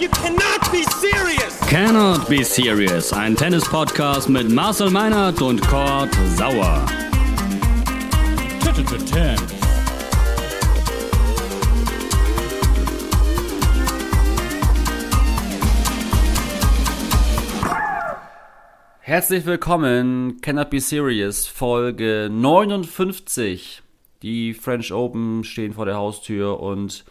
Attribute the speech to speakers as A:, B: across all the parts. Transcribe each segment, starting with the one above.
A: You cannot be serious!
B: Cannot Be Serious, ein Tennis-Podcast mit Marcel Meinert und Kurt Sauer. Herzlich willkommen, Cannot Be Serious, Folge 59. Die French Open stehen vor der Haustür und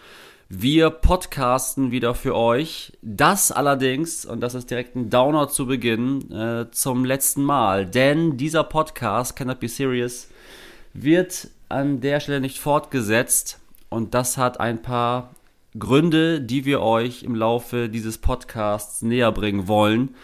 B: wir podcasten wieder für euch. Das allerdings, und das ist direkt ein Downer zu Beginn, äh, zum letzten Mal. Denn dieser Podcast, Cannot Be Serious, wird an der Stelle nicht fortgesetzt. Und das hat ein paar Gründe, die wir euch im Laufe dieses Podcasts näher bringen wollen.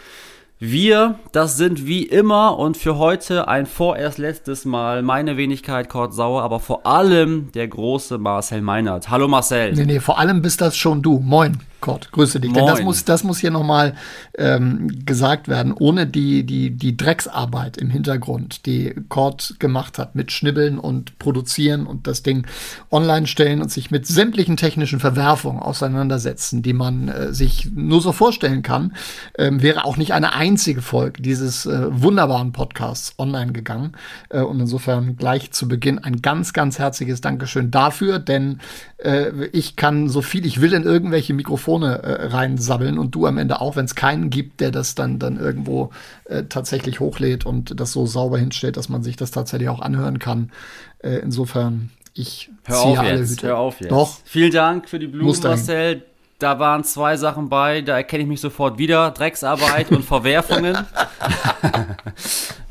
B: Wir, das sind wie immer und für heute ein vorerst letztes Mal meine Wenigkeit Kurt Sauer, aber vor allem der große Marcel Meinert. Hallo Marcel.
C: Nee, nee, vor allem bist das schon du. Moin. Gott, grüße dich. Denn das muss, das muss hier nochmal ähm, gesagt werden. Ohne die, die, die Drecksarbeit im Hintergrund, die Cord gemacht hat mit Schnibbeln und Produzieren und das Ding online stellen und sich mit sämtlichen technischen Verwerfungen auseinandersetzen, die man äh, sich nur so vorstellen kann, ähm, wäre auch nicht eine einzige Folge dieses äh, wunderbaren Podcasts online gegangen. Äh, und insofern gleich zu Beginn ein ganz, ganz herzliches Dankeschön dafür, denn äh, ich kann so viel ich will in irgendwelche Mikrofone äh, reinsabbeln und du am Ende auch, wenn es keinen gibt, der das dann, dann irgendwo äh, tatsächlich hochlädt und das so sauber hinstellt, dass man sich das tatsächlich auch anhören kann. Äh, insofern, ich
B: Hör
C: ziehe
B: auf
C: alle
B: jetzt,
C: Hüte.
B: hör auf jetzt.
C: Doch,
B: Vielen Dank für die Blumen. Marcel. Da waren zwei Sachen bei, da erkenne ich mich sofort wieder. Drecksarbeit und Verwerfungen.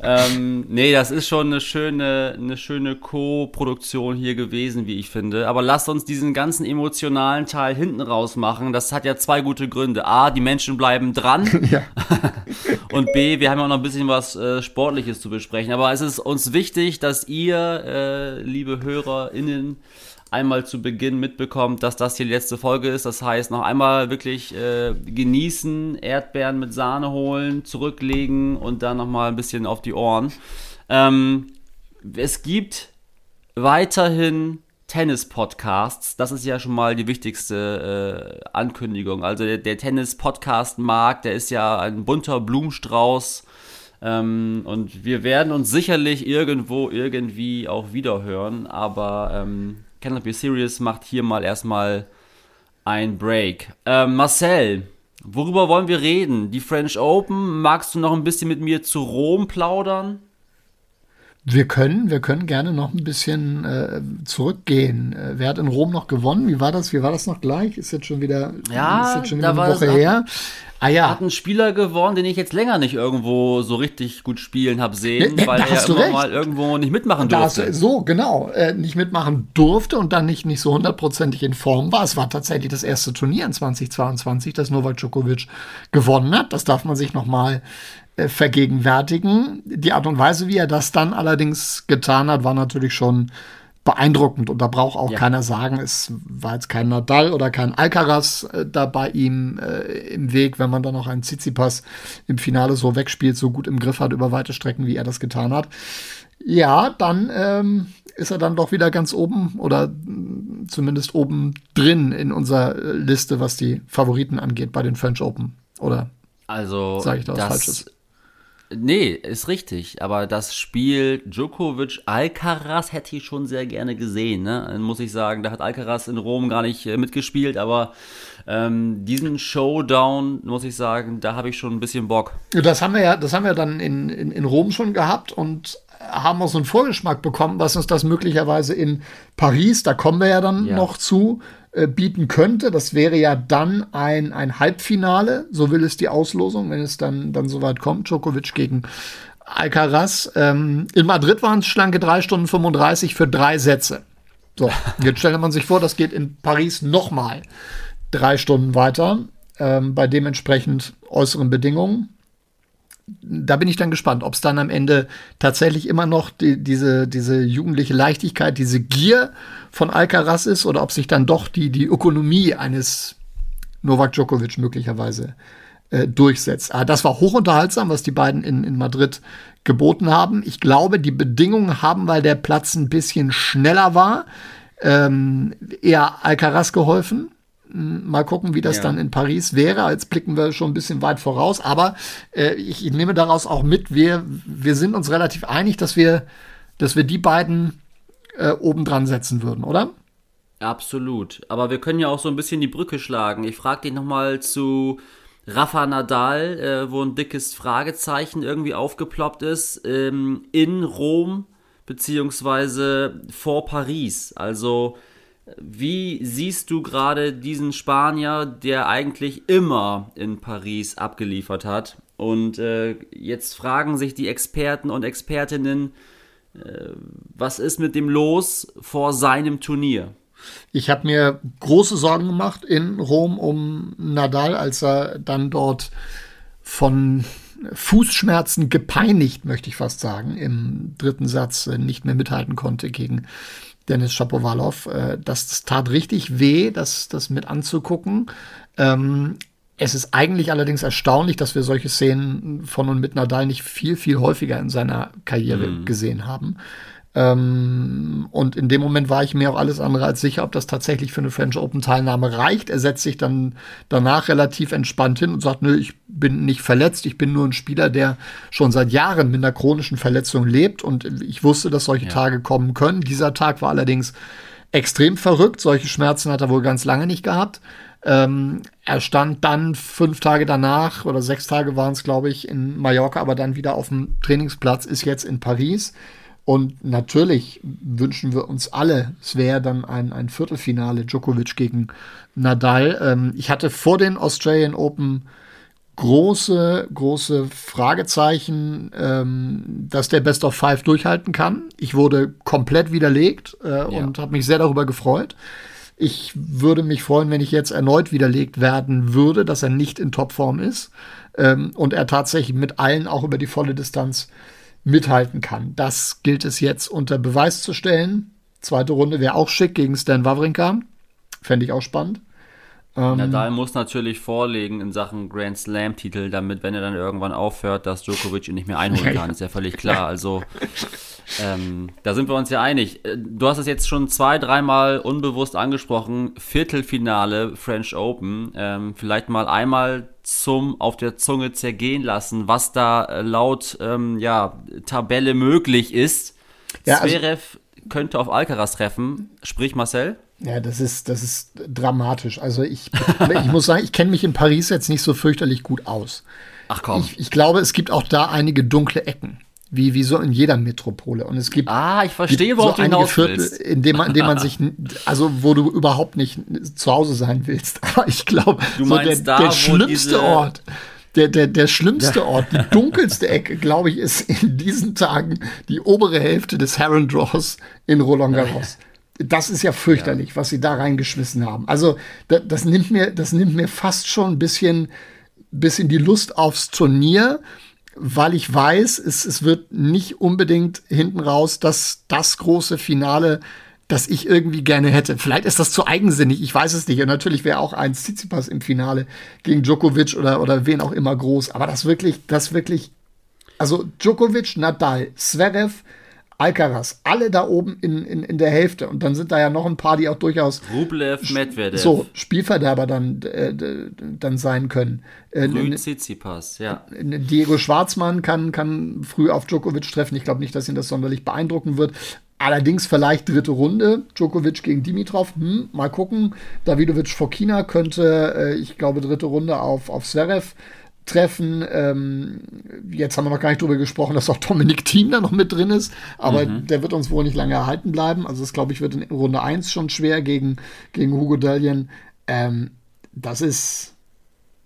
B: ähm, nee, das ist schon eine schöne, eine schöne Co-Produktion hier gewesen, wie ich finde. Aber lasst uns diesen ganzen emotionalen Teil hinten raus machen. Das hat ja zwei gute Gründe. A, die Menschen bleiben dran.
C: ja.
B: Und B, wir haben ja auch noch ein bisschen was äh, Sportliches zu besprechen. Aber es ist uns wichtig, dass ihr, äh, liebe HörerInnen, einmal zu Beginn mitbekommt, dass das hier die letzte Folge ist. Das heißt, noch einmal wirklich äh, genießen, Erdbeeren mit Sahne holen, zurücklegen und dann nochmal ein bisschen auf die Ohren. Ähm, es gibt weiterhin Tennis-Podcasts. Das ist ja schon mal die wichtigste äh, Ankündigung. Also der, der Tennis-Podcast-Markt, der ist ja ein bunter Blumenstrauß. Ähm, und wir werden uns sicherlich irgendwo irgendwie auch wiederhören. Aber ähm, Cannot Be Serious macht hier mal erstmal ein Break. Ähm, Marcel, worüber wollen wir reden? Die French Open. Magst du noch ein bisschen mit mir zu Rom plaudern?
C: Wir können, wir können gerne noch ein bisschen äh, zurückgehen. Äh, wer hat in Rom noch gewonnen? Wie war das? Wie war das noch gleich? Ist jetzt schon wieder,
B: Ja,
C: ist jetzt schon
B: da
C: wieder
B: war
C: eine Woche her. Ah ja,
B: hat ein Spieler gewonnen, den ich jetzt länger nicht irgendwo so richtig gut spielen habe sehen,
C: Nee, nee,
B: weil er immer
C: recht.
B: mal irgendwo nicht mitmachen durfte.
C: du, so genau äh, nicht mitmachen durfte und dann nicht nicht so hundertprozentig in Form war. Es war tatsächlich das erste Turnier in 2022, das Novak Djokovic gewonnen hat. Das darf man sich noch mal äh, vergegenwärtigen. Die Art und Weise, wie er das dann allerdings getan hat, war natürlich schon beeindruckend und da braucht auch
B: Ja.
C: keiner sagen, es war jetzt kein Nadal oder kein Alcaraz äh, da bei ihm äh, im Weg, wenn man dann noch einen Tsitsipas im Finale so wegspielt, so gut im Griff hat über weite Strecken, wie er das getan hat. Ja, dann ähm, ist er dann doch wieder ganz oben oder mm, zumindest oben drin in unserer äh, Liste, was die Favoriten angeht bei den French Open. Oder
B: Also,
C: Sag ich da was
B: das,
C: Falsches?
B: Nee, ist richtig. Aber das Spiel Djokovic-Alcaraz hätte ich schon sehr gerne gesehen. Ne? Dann muss ich sagen, da hat Alcaraz in Rom gar nicht äh, mitgespielt. Aber ähm, diesen Showdown, muss ich sagen, da habe ich schon ein bisschen Bock.
C: Das haben wir ja, das haben wir dann in, in, in Rom schon gehabt und haben auch so einen Vorgeschmack bekommen, was uns das möglicherweise in Paris, da kommen wir ja dann
B: Ja.
C: noch zu, äh, bieten könnte. Das wäre ja dann ein, ein Halbfinale, so will es die Auslosung, wenn es dann, dann soweit kommt. Djokovic gegen Alcaraz. Ähm, in Madrid waren es schlanke 3 Stunden 35 für drei Sätze. So, jetzt stellt man sich vor, das geht in Paris nochmal drei Stunden weiter, ähm, bei dementsprechend äußeren Bedingungen da bin ich dann gespannt, ob es dann am Ende tatsächlich immer noch die, diese, diese jugendliche Leichtigkeit, diese Gier von Alcaraz ist oder ob sich dann doch die, die Ökonomie eines Novak Djokovic möglicherweise äh, durchsetzt. Ah, das war hochinterhaltsam, was die beiden in, in Madrid geboten haben. Ich glaube, die Bedingungen haben, weil der Platz ein bisschen schneller war, ähm, eher Alcaraz geholfen Mal gucken, wie das ja. dann in Paris wäre. Jetzt blicken wir schon ein bisschen weit voraus. Aber äh, ich, ich, nehme daraus auch mit, wir, wir sind uns relativ einig, dass wir, dass wir die beiden äh, oben dran setzen würden, oder?
B: Absolut. Aber wir können ja auch so ein bisschen die Brücke schlagen. Ich frage dich nochmal zu Rafa Nadal, äh, wo ein dickes Fragezeichen irgendwie aufgeploppt ist, ähm, in Rom beziehungsweise vor Paris. Also wie siehst du gerade diesen Spanier, der eigentlich immer in Paris abgeliefert hat? Und äh, jetzt fragen sich die Experten und Expertinnen, äh, was ist mit dem los vor seinem Turnier?
C: Ich habe mir große Sorgen gemacht in Rom um Nadal, als er dann dort von Fußschmerzen gepeinigt, möchte ich fast sagen, im dritten Satz äh, nicht mehr mithalten konnte gegen Dennis Shapovalov. Äh, das, das tat richtig weh, das, das mit anzugucken. Ähm, es ist eigentlich allerdings erstaunlich, dass wir solche Szenen von und mit Nadal nicht viel, viel häufiger in seiner Karriere mhm. gesehen haben. Ähm, und in dem Moment war ich mir auch alles andere als sicher, ob das tatsächlich für eine French Open Teilnahme reicht. Er setzt sich dann danach relativ entspannt hin und sagt, nö, ich bin nicht verletzt, ich bin nur ein Spieler, der schon seit Jahren mit einer chronischen Verletzung lebt und ich wusste, dass solche ja. Tage kommen können. Dieser Tag war allerdings extrem verrückt. Solche Schmerzen hat er wohl ganz lange nicht gehabt. Ähm, er stand dann fünf Tage danach oder sechs Tage waren es, glaube ich, in Mallorca, aber dann wieder auf dem Trainingsplatz, ist jetzt in Paris. Und natürlich wünschen wir uns alle, es wäre dann ein, ein Viertelfinale Djokovic gegen Nadal. Ähm, ich hatte vor den Australian Open große, große Fragezeichen, ähm, dass der Best of Five durchhalten kann. Ich wurde komplett widerlegt äh, ja. und habe mich sehr darüber gefreut. Ich würde mich freuen, wenn ich jetzt erneut widerlegt werden würde, dass er nicht in Topform ist ähm, und er tatsächlich mit allen auch über die volle Distanz mithalten kann. Das gilt es jetzt unter Beweis zu stellen. Zweite Runde wäre auch schick gegen Stan Wawrinka. Fände ich auch spannend.
B: Ähm, Nadal muss natürlich vorlegen in Sachen Grand Slam-Titel, damit, wenn er dann irgendwann aufhört, dass Djokovic ihn nicht mehr einholen kann. Ist ja völlig klar. Also, ähm, da sind wir uns ja einig. Äh, du hast es jetzt schon zwei, dreimal unbewusst angesprochen. Viertelfinale French Open. Ähm, vielleicht mal einmal zum auf der Zunge zergehen lassen, was da äh, laut ähm, ja, Tabelle möglich ist. Ja, also Zverev also, könnte auf Alcaraz treffen. Sprich Marcel?
C: Ja, das ist, das ist dramatisch. Also ich, ich muss sagen, ich kenne mich in Paris jetzt nicht so fürchterlich gut aus.
B: Ach komm.
C: Ich, ich glaube, es gibt auch da einige dunkle Ecken. Wie, wie so in jeder Metropole. Und es gibt.
B: Ah, ich verstehe, worauf so einige Viertel,
C: in dem man, in dem man sich, also wo du überhaupt nicht zu Hause sein willst. Aber ich glaube, so der, da, der schlimmste Ort, der, der, der schlimmste ja. Ort, die dunkelste Ecke, glaube ich, ist in diesen Tagen die obere Hälfte des Heron Draws in Roland Garros. Ja das ist ja fürchterlich, ja. was sie da reingeschmissen haben. Also das, das, nimmt mir, das nimmt mir fast schon ein bisschen, bisschen die Lust aufs Turnier, weil ich weiß, es, es wird nicht unbedingt hinten raus das, das große Finale, das ich irgendwie gerne hätte. Vielleicht ist das zu eigensinnig, ich weiß es nicht. Und natürlich wäre auch ein Tsitsipas im Finale gegen Djokovic oder, oder wen auch immer groß. Aber das wirklich, das wirklich, also Djokovic, Nadal, Zverev, Alcaraz, alle da oben in, in, in der Hälfte. Und dann sind da ja noch ein paar, die auch durchaus
B: Rublev, Medvedev.
C: So, Spielverderber dann, äh, dann sein können.
B: Äh, Tsitsipas, ja.
C: Diego Schwarzmann kann, kann früh auf Djokovic treffen. Ich glaube nicht, dass ihn das sonderlich beeindrucken wird. Allerdings vielleicht dritte Runde. Djokovic gegen Dimitrov. Hm, mal gucken. Davidovic Fokina könnte, äh, ich glaube, dritte Runde auf, auf Zverev treffen. Ähm, jetzt haben wir noch gar nicht drüber gesprochen, dass auch Dominik Thiem da noch mit drin ist, aber mhm. der wird uns wohl nicht lange erhalten bleiben. Also das glaube ich wird in Runde 1 schon schwer gegen, gegen Hugo Dallien. Ähm, das ist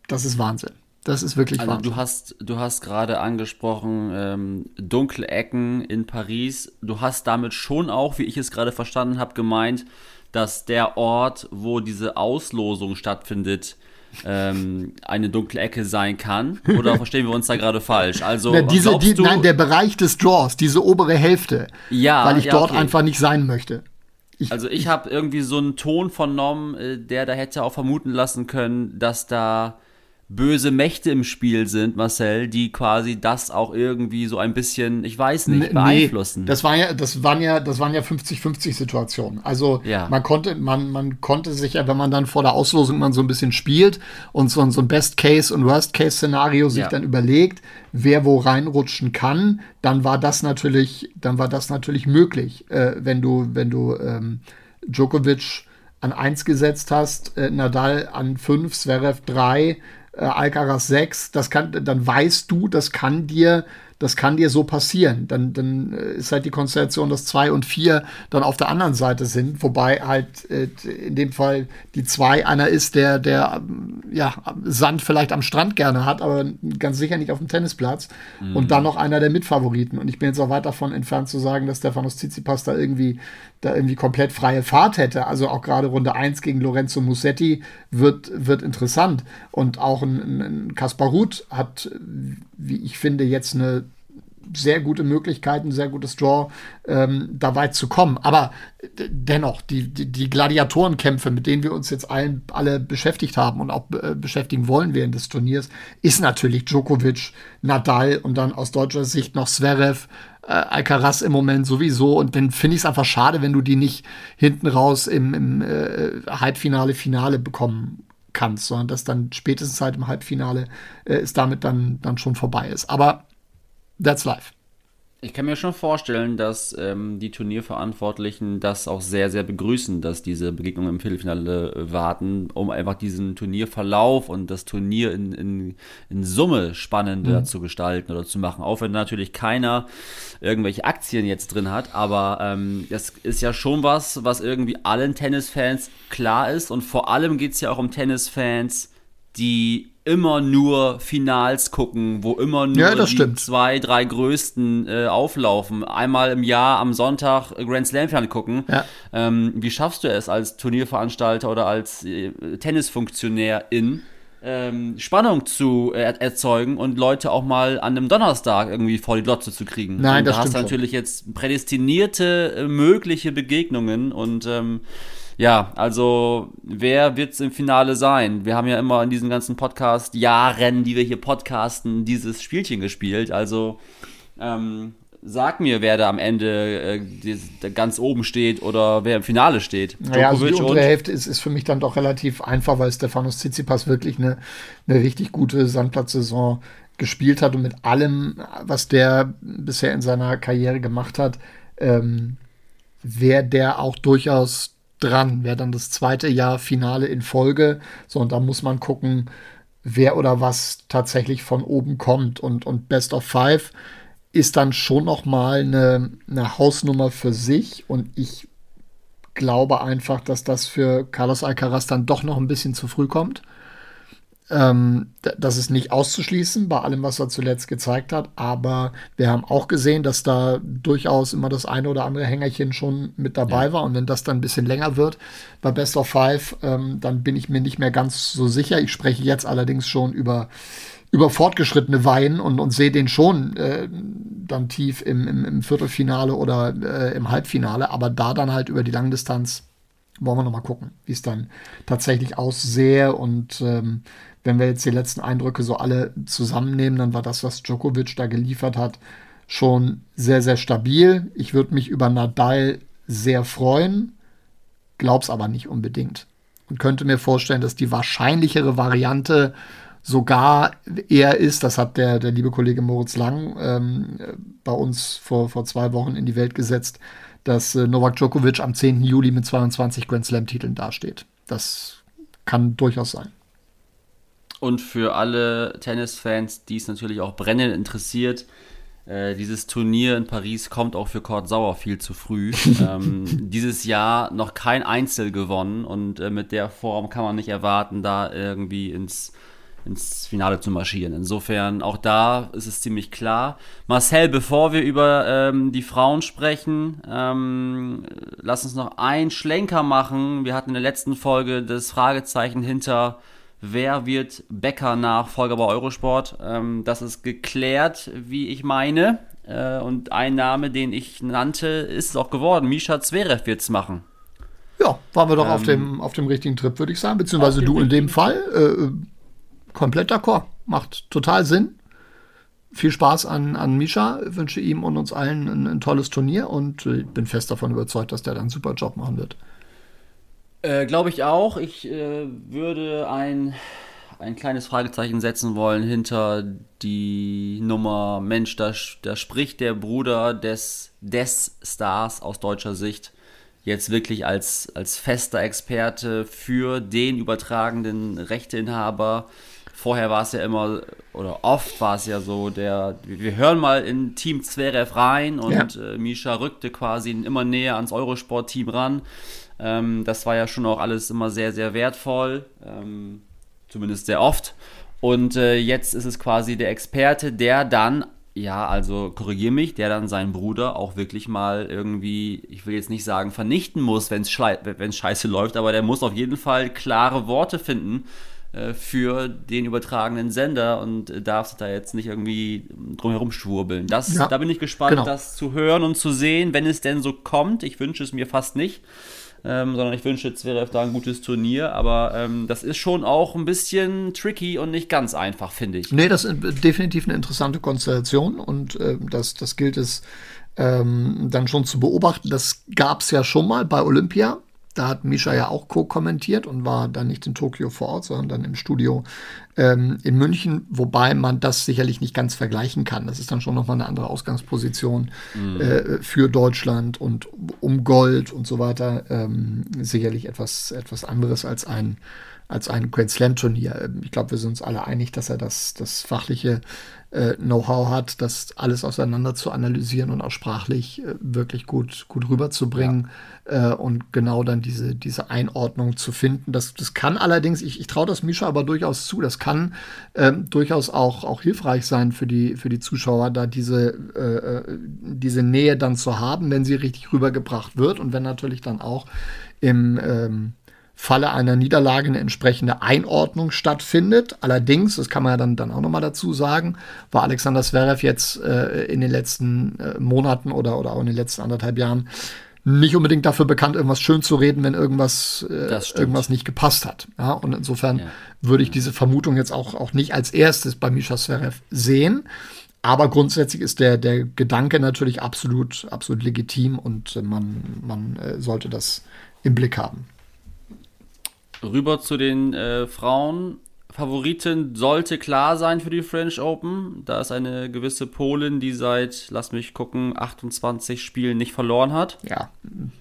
C: das ist Wahnsinn. Das ist wirklich also Wahnsinn.
B: Du hast, du hast gerade angesprochen, ähm, dunkle Ecken in Paris. Du hast damit schon auch, wie ich es gerade verstanden habe, gemeint, dass der Ort, wo diese Auslosung stattfindet, ähm, eine dunkle Ecke sein kann? Oder verstehen wir uns da gerade falsch? Also,
C: Na, diese, die, nein, der Bereich des Draws, diese obere Hälfte.
B: Ja.
C: Weil ich
B: ja,
C: dort
B: okay.
C: einfach nicht sein möchte.
B: Ich, also ich habe irgendwie so einen Ton vernommen, äh, der da hätte auch vermuten lassen können, dass da böse Mächte im Spiel sind, Marcel, die quasi das auch irgendwie so ein bisschen, ich weiß nicht, beeinflussen.
C: Nee, das war ja, das waren ja, das waren ja 50-50 Situationen. Also ja. man konnte, man, man konnte sich ja, wenn man dann vor der Auslosung man so ein bisschen spielt und so, so ein Best-Case- und Worst-Case-Szenario sich ja. dann überlegt, wer wo reinrutschen kann, dann war das natürlich, dann war das natürlich möglich, äh, wenn du, wenn du ähm, Djokovic an 1 gesetzt hast, äh, Nadal an 5, Zverev 3, äh, Alcaraz 6, das kann, dann weißt du, das kann dir das kann dir so passieren. Dann, dann äh, ist halt die Konstellation, dass zwei und vier dann auf der anderen Seite sind, wobei halt äh, in dem Fall die zwei einer ist, der, der ja, Sand vielleicht am Strand gerne hat, aber ganz sicher nicht auf dem Tennisplatz. Mhm. Und dann noch einer der Mitfavoriten. Und ich bin jetzt auch weit davon entfernt zu sagen, dass Stefanos Tsitsipas da irgendwie, da irgendwie komplett freie Fahrt hätte. Also auch gerade Runde 1 gegen Lorenzo Musetti wird, wird interessant. Und auch ein, ein Kaspar Ruth hat, wie ich finde, jetzt eine sehr gute Möglichkeiten, sehr gutes Draw, ähm, da weit zu kommen. Aber dennoch, die, die, die, Gladiatorenkämpfe, mit denen wir uns jetzt allen, alle beschäftigt haben und auch äh, beschäftigen wollen während des Turniers, ist natürlich Djokovic, Nadal und dann aus deutscher Sicht noch Zverev, äh, Alcaraz im Moment sowieso. Und dann finde ich es einfach schade, wenn du die nicht hinten raus im, im äh, Halbfinale, Finale bekommen kannst, sondern dass dann spätestens halt im Halbfinale äh, es damit dann, dann schon vorbei ist. Aber that's life.
B: Ich kann mir schon vorstellen, dass ähm, die Turnierverantwortlichen das auch sehr, sehr begrüßen, dass diese Begegnungen im Viertelfinale äh, warten, um einfach diesen Turnierverlauf und das Turnier in, in, in Summe spannender mhm. zu gestalten oder zu machen. Auch wenn natürlich keiner irgendwelche Aktien jetzt drin hat, aber ähm, das ist ja schon was, was irgendwie allen Tennisfans klar ist und vor allem geht es ja auch um Tennisfans, die immer nur Finals gucken, wo immer nur
C: ja, die
B: stimmt. zwei, drei größten äh, auflaufen. Einmal im Jahr am Sonntag Grand Slam Finale gucken. Ja. Ähm, wie schaffst du es als Turnierveranstalter oder als äh, Tennisfunktionär in ähm, Spannung zu äh, erzeugen und Leute auch mal an einem Donnerstag irgendwie vor die Glotze zu kriegen.
C: Nein,
B: und
C: das
B: da hast du natürlich schon. jetzt prädestinierte äh, mögliche Begegnungen und ähm, ja, also wer wird es im Finale sein? Wir haben ja immer in diesen ganzen Podcast-Jahren, die wir hier podcasten, dieses Spielchen gespielt. Also ähm, sag mir, wer da am Ende äh, ganz oben steht oder wer im Finale steht.
C: Naja, also die untere Hälfte ist, ist für mich dann doch relativ einfach, weil Stefanos Tsitsipas wirklich eine, eine richtig gute Sandplatzsaison gespielt hat und mit allem, was der bisher in seiner Karriere gemacht hat, ähm, wäre der auch durchaus dran. Wäre dann das zweite Jahr Finale in Folge. So, und da muss man gucken, wer oder was tatsächlich von oben kommt. Und, und Best of Five ist dann schon noch mal eine, eine Hausnummer für sich. Und ich glaube einfach, dass das für Carlos Alcaraz dann doch noch ein bisschen zu früh kommt. Ähm, das ist nicht auszuschließen bei allem, was er zuletzt gezeigt hat, aber wir haben auch gesehen, dass da durchaus immer das eine oder andere Hängerchen schon mit dabei ja. war und wenn das dann ein bisschen länger wird bei Best of Five, ähm, dann bin ich mir nicht mehr ganz so sicher. Ich spreche jetzt allerdings schon über über fortgeschrittene Weihen und, und sehe den schon äh, dann tief im, im, im Viertelfinale oder äh, im Halbfinale, aber da dann halt über die Langdistanz wollen wir noch mal gucken, wie es dann tatsächlich aussehe und ähm, wenn wir jetzt die letzten Eindrücke so alle zusammennehmen, dann war das, was Djokovic da geliefert hat, schon sehr, sehr stabil. Ich würde mich über Nadal sehr freuen, glaub's aber nicht unbedingt. Und könnte mir vorstellen, dass die wahrscheinlichere Variante sogar eher ist, das hat der, der liebe Kollege Moritz Lang ähm, bei uns vor, vor zwei Wochen in die Welt gesetzt, dass äh, Novak Djokovic am 10. Juli mit 22 Grand Slam-Titeln dasteht. Das kann durchaus sein.
B: Und für alle Tennisfans, die es natürlich auch brennend interessiert, äh, dieses Turnier in Paris kommt auch für Kurt Sauer viel zu früh. ähm, dieses Jahr noch kein Einzel gewonnen und äh, mit der Form kann man nicht erwarten, da irgendwie ins, ins Finale zu marschieren. Insofern, auch da ist es ziemlich klar. Marcel, bevor wir über ähm, die Frauen sprechen, ähm, lass uns noch einen Schlenker machen. Wir hatten in der letzten Folge das Fragezeichen hinter wer wird Becker-Nachfolger bei Eurosport. Ähm, das ist geklärt, wie ich meine. Äh, und ein Name, den ich nannte, ist es auch geworden. Misha Zverev wird es machen.
C: Ja, waren wir doch ähm, auf, dem, auf dem richtigen Trip, würde ich sagen. Beziehungsweise du in dem Fall. Äh, komplett d'accord. Macht total Sinn. Viel Spaß an, an Misha. Wünsche ihm und uns allen ein, ein tolles Turnier und äh, bin fest davon überzeugt, dass der dann einen super Job machen wird.
B: Äh, Glaube ich auch. Ich äh, würde ein, ein kleines Fragezeichen setzen wollen hinter die Nummer Mensch, da, da spricht der Bruder des, des Stars aus deutscher Sicht jetzt wirklich als, als fester Experte für den übertragenden Rechteinhaber. Vorher war es ja immer, oder oft war es ja so, der, wir hören mal in Team Zverev rein und ja. äh, Misha rückte quasi immer näher ans Eurosport-Team ran. Ähm, das war ja schon auch alles immer sehr, sehr wertvoll, ähm, zumindest sehr oft. Und äh, jetzt ist es quasi der Experte, der dann ja, also korrigier mich, der dann seinen Bruder auch wirklich mal irgendwie, ich will jetzt nicht sagen vernichten muss, wenn es scheiße läuft, aber der muss auf jeden Fall klare Worte finden äh, für den übertragenen Sender und darf da jetzt nicht irgendwie drumherum schwurbeln. Das, ja, da bin ich gespannt, genau. das zu hören und zu sehen, wenn es denn so kommt. Ich wünsche es mir fast nicht ähm, sondern ich wünsche Zverev da ein gutes Turnier. Aber ähm, das ist schon auch ein bisschen tricky und nicht ganz einfach, finde ich.
C: Nee, das ist definitiv eine interessante Konstellation und äh, das, das gilt es ähm, dann schon zu beobachten. Das gab es ja schon mal bei Olympia. Da hat Misha ja auch co-kommentiert und war dann nicht in Tokio vor Ort, sondern dann im Studio ähm, in München, wobei man das sicherlich nicht ganz vergleichen kann. Das ist dann schon nochmal eine andere Ausgangsposition mhm. äh, für Deutschland und um Gold und so weiter. Ähm, sicherlich etwas, etwas anderes als ein, als ein Grand Slam Turnier. Ich glaube, wir sind uns alle einig, dass er das, das fachliche äh, Know-how hat, das alles auseinander zu analysieren und auch sprachlich äh, wirklich gut, gut rüberzubringen ja. äh, und genau dann diese, diese Einordnung zu finden. Das, das kann allerdings, ich, ich traue das Misha aber durchaus zu, das kann ähm, durchaus auch, auch hilfreich sein für die, für die Zuschauer, da diese, diese Nähe dann zu haben, wenn sie richtig rübergebracht wird und wenn natürlich dann auch im ähm, Falle einer Niederlage eine entsprechende Einordnung stattfindet. Allerdings, das kann man ja dann, dann auch nochmal dazu sagen, war Alexander Zverev jetzt äh, in den letzten äh, Monaten oder, oder auch in den letzten anderthalb Jahren nicht unbedingt dafür bekannt, irgendwas schön zu reden, wenn irgendwas, äh, irgendwas nicht gepasst hat. Ja, und insofern ja. würde ich diese Vermutung jetzt auch, auch nicht als erstes bei Misha Zverev sehen. Aber grundsätzlich ist der, der Gedanke natürlich absolut, absolut legitim und man, man äh, sollte das im Blick haben.
B: Rüber zu den äh, Frauen. Favoritin sollte klar sein für die French Open. Da ist eine gewisse Polin, die seit, lass mich gucken, 28 Spielen nicht verloren hat.
C: Ja,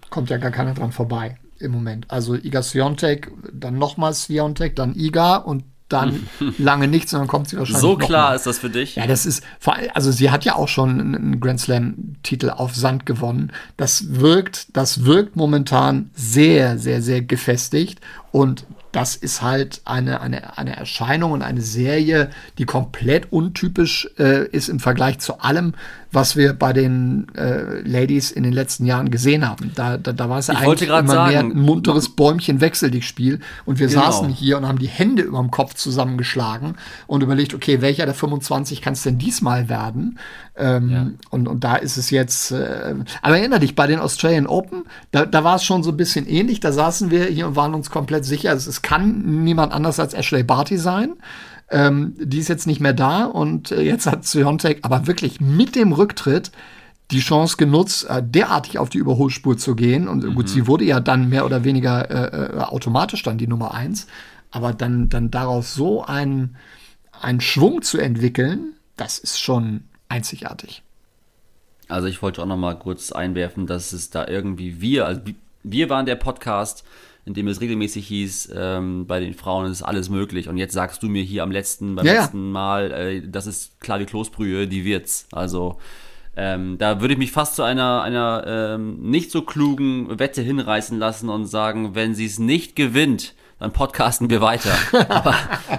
C: kommt ja gar keiner dran vorbei im Moment. Also Iga Swiatek, dann nochmals Swiatek, dann Iga und dann lange nichts und dann kommt sie wahrscheinlich.
B: So klar ist das für dich.
C: Ja, das ist, also sie hat ja auch schon einen Grand Slam-Titel auf Sand gewonnen. Das wirkt, das wirkt momentan sehr, sehr, sehr gefestigt und das ist halt eine, eine, eine Erscheinung und eine Serie, die komplett untypisch äh, ist im Vergleich zu allem, was wir bei den äh, Ladies in den letzten Jahren gesehen haben. Da, da, da war es ja eigentlich immer sagen, mehr ein munteres Bäumchen wechsel dich Spiel und wir genau. saßen hier und haben die Hände über dem Kopf zusammengeschlagen und überlegt, okay, welcher der 25 kann es denn diesmal werden? Ähm, ja. und, und da ist es jetzt, äh, aber erinnere dich, bei den Australian Open, da, da war es schon so ein bisschen ähnlich, da saßen wir hier und waren uns komplett sicher, es, es kann niemand anders als Ashley Barty sein. Ähm, die ist jetzt nicht mehr da und äh, jetzt hat Siontek aber wirklich mit dem Rücktritt die Chance genutzt, äh, derartig auf die Überholspur zu gehen. Und mhm. gut, sie wurde ja dann mehr oder weniger äh, äh, automatisch dann die Nummer eins. Aber dann, dann daraus so einen, einen Schwung zu entwickeln, das ist schon einzigartig.
B: Also ich wollte auch noch mal kurz einwerfen, dass es da irgendwie wir, also wir waren der Podcast, in dem es regelmäßig hieß, ähm, bei den Frauen ist alles möglich. Und jetzt sagst du mir hier am letzten, beim ja, letzten Mal, äh, das ist klar wie Kloßbrühe, die wird's. Also ähm, da würde ich mich fast zu einer, einer ähm, nicht so klugen Wette hinreißen lassen und sagen, wenn sie es nicht gewinnt, dann podcasten wir weiter. Aber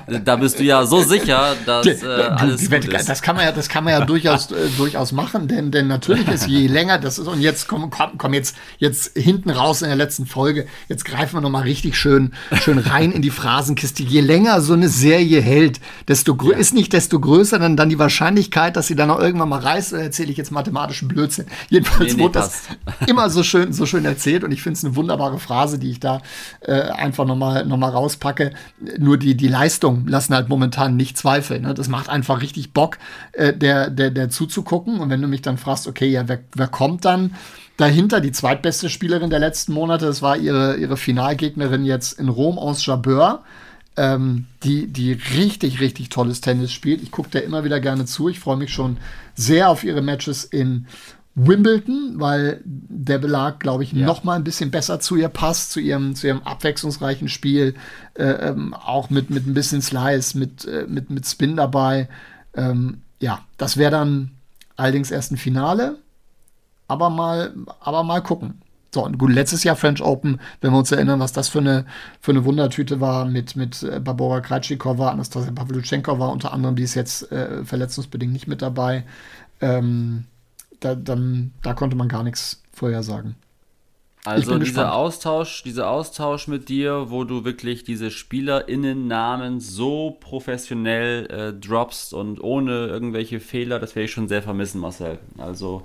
B: da bist du ja so sicher, dass äh, alles gut ist.
C: Das kann man ja, das kann man ja durchaus, äh, durchaus machen, denn, denn natürlich ist je länger das ist und jetzt komm, komm, komm jetzt, jetzt hinten raus in der letzten Folge, jetzt greifen wir nochmal richtig schön, schön rein in die Phrasenkiste. Je länger so eine Serie hält, desto ja. ist nicht desto größer dann, dann die Wahrscheinlichkeit, dass sie dann auch irgendwann mal reißt, oder erzähle ich jetzt mathematischen Blödsinn. Jedenfalls nee, nee, wurde das immer so schön, so schön erzählt und ich finde es eine wunderbare Phrase, die ich da äh, einfach nochmal noch mal rauspacke, nur die, die Leistungen lassen halt momentan nicht zweifeln. Ne? Das macht einfach richtig Bock, äh, der, der, der zuzugucken. Und wenn du mich dann fragst, okay, ja, wer, wer kommt dann? Dahinter die zweitbeste Spielerin der letzten Monate, das war ihre, ihre Finalgegnerin jetzt in Rom aus Jabeur ähm, die, die richtig, richtig tolles Tennis spielt. Ich gucke da immer wieder gerne zu. Ich freue mich schon sehr auf ihre Matches in Wimbledon, weil der Belag, glaube ich, ja. noch mal ein bisschen besser zu ihr passt, zu ihrem, zu ihrem abwechslungsreichen Spiel, äh, ähm, auch mit, mit ein bisschen Slice, mit, äh, mit, mit Spin dabei. Ähm, ja, das wäre dann allerdings erst ein Finale, aber mal, aber mal gucken. So, und gut, letztes Jahr French Open, wenn wir uns erinnern, was das für eine, für eine Wundertüte war mit, mit äh, Barbora Krajcikova, Anastasia Pavlyuchenkova unter anderem, die ist jetzt äh, verletzungsbedingt nicht mit dabei. Ähm, da, dann, da konnte man gar nichts vorher sagen.
B: Also dieser Austausch, dieser Austausch mit dir, wo du wirklich diese SpielerInnen-Namen so professionell äh, droppst und ohne irgendwelche Fehler, das werde ich schon sehr vermissen, Marcel. Also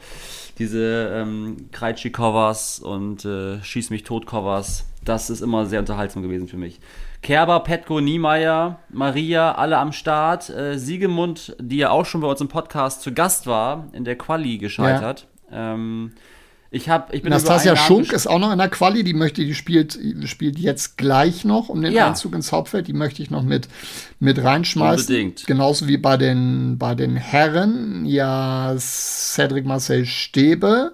B: diese ähm, Kreitschi-Covers und äh, Schieß mich tot-Covers, das ist immer sehr unterhaltsam gewesen für mich. Kerber, Petko, Niemeyer, Maria, alle am Start. Äh, Siegemund, die ja auch schon bei uns im Podcast zu Gast war, in der Quali gescheitert. Ja. Ähm, ich, hab, ich bin
C: Nastasia Schunk ist auch noch in der Quali, die möchte, die spielt, spielt jetzt gleich noch um den ja. Einzug ins Hauptfeld. Die möchte ich noch mit, mit reinschmeißen. Unbedingt. Genauso wie bei den, bei den Herren. Ja, Cedric Marcel Stäbe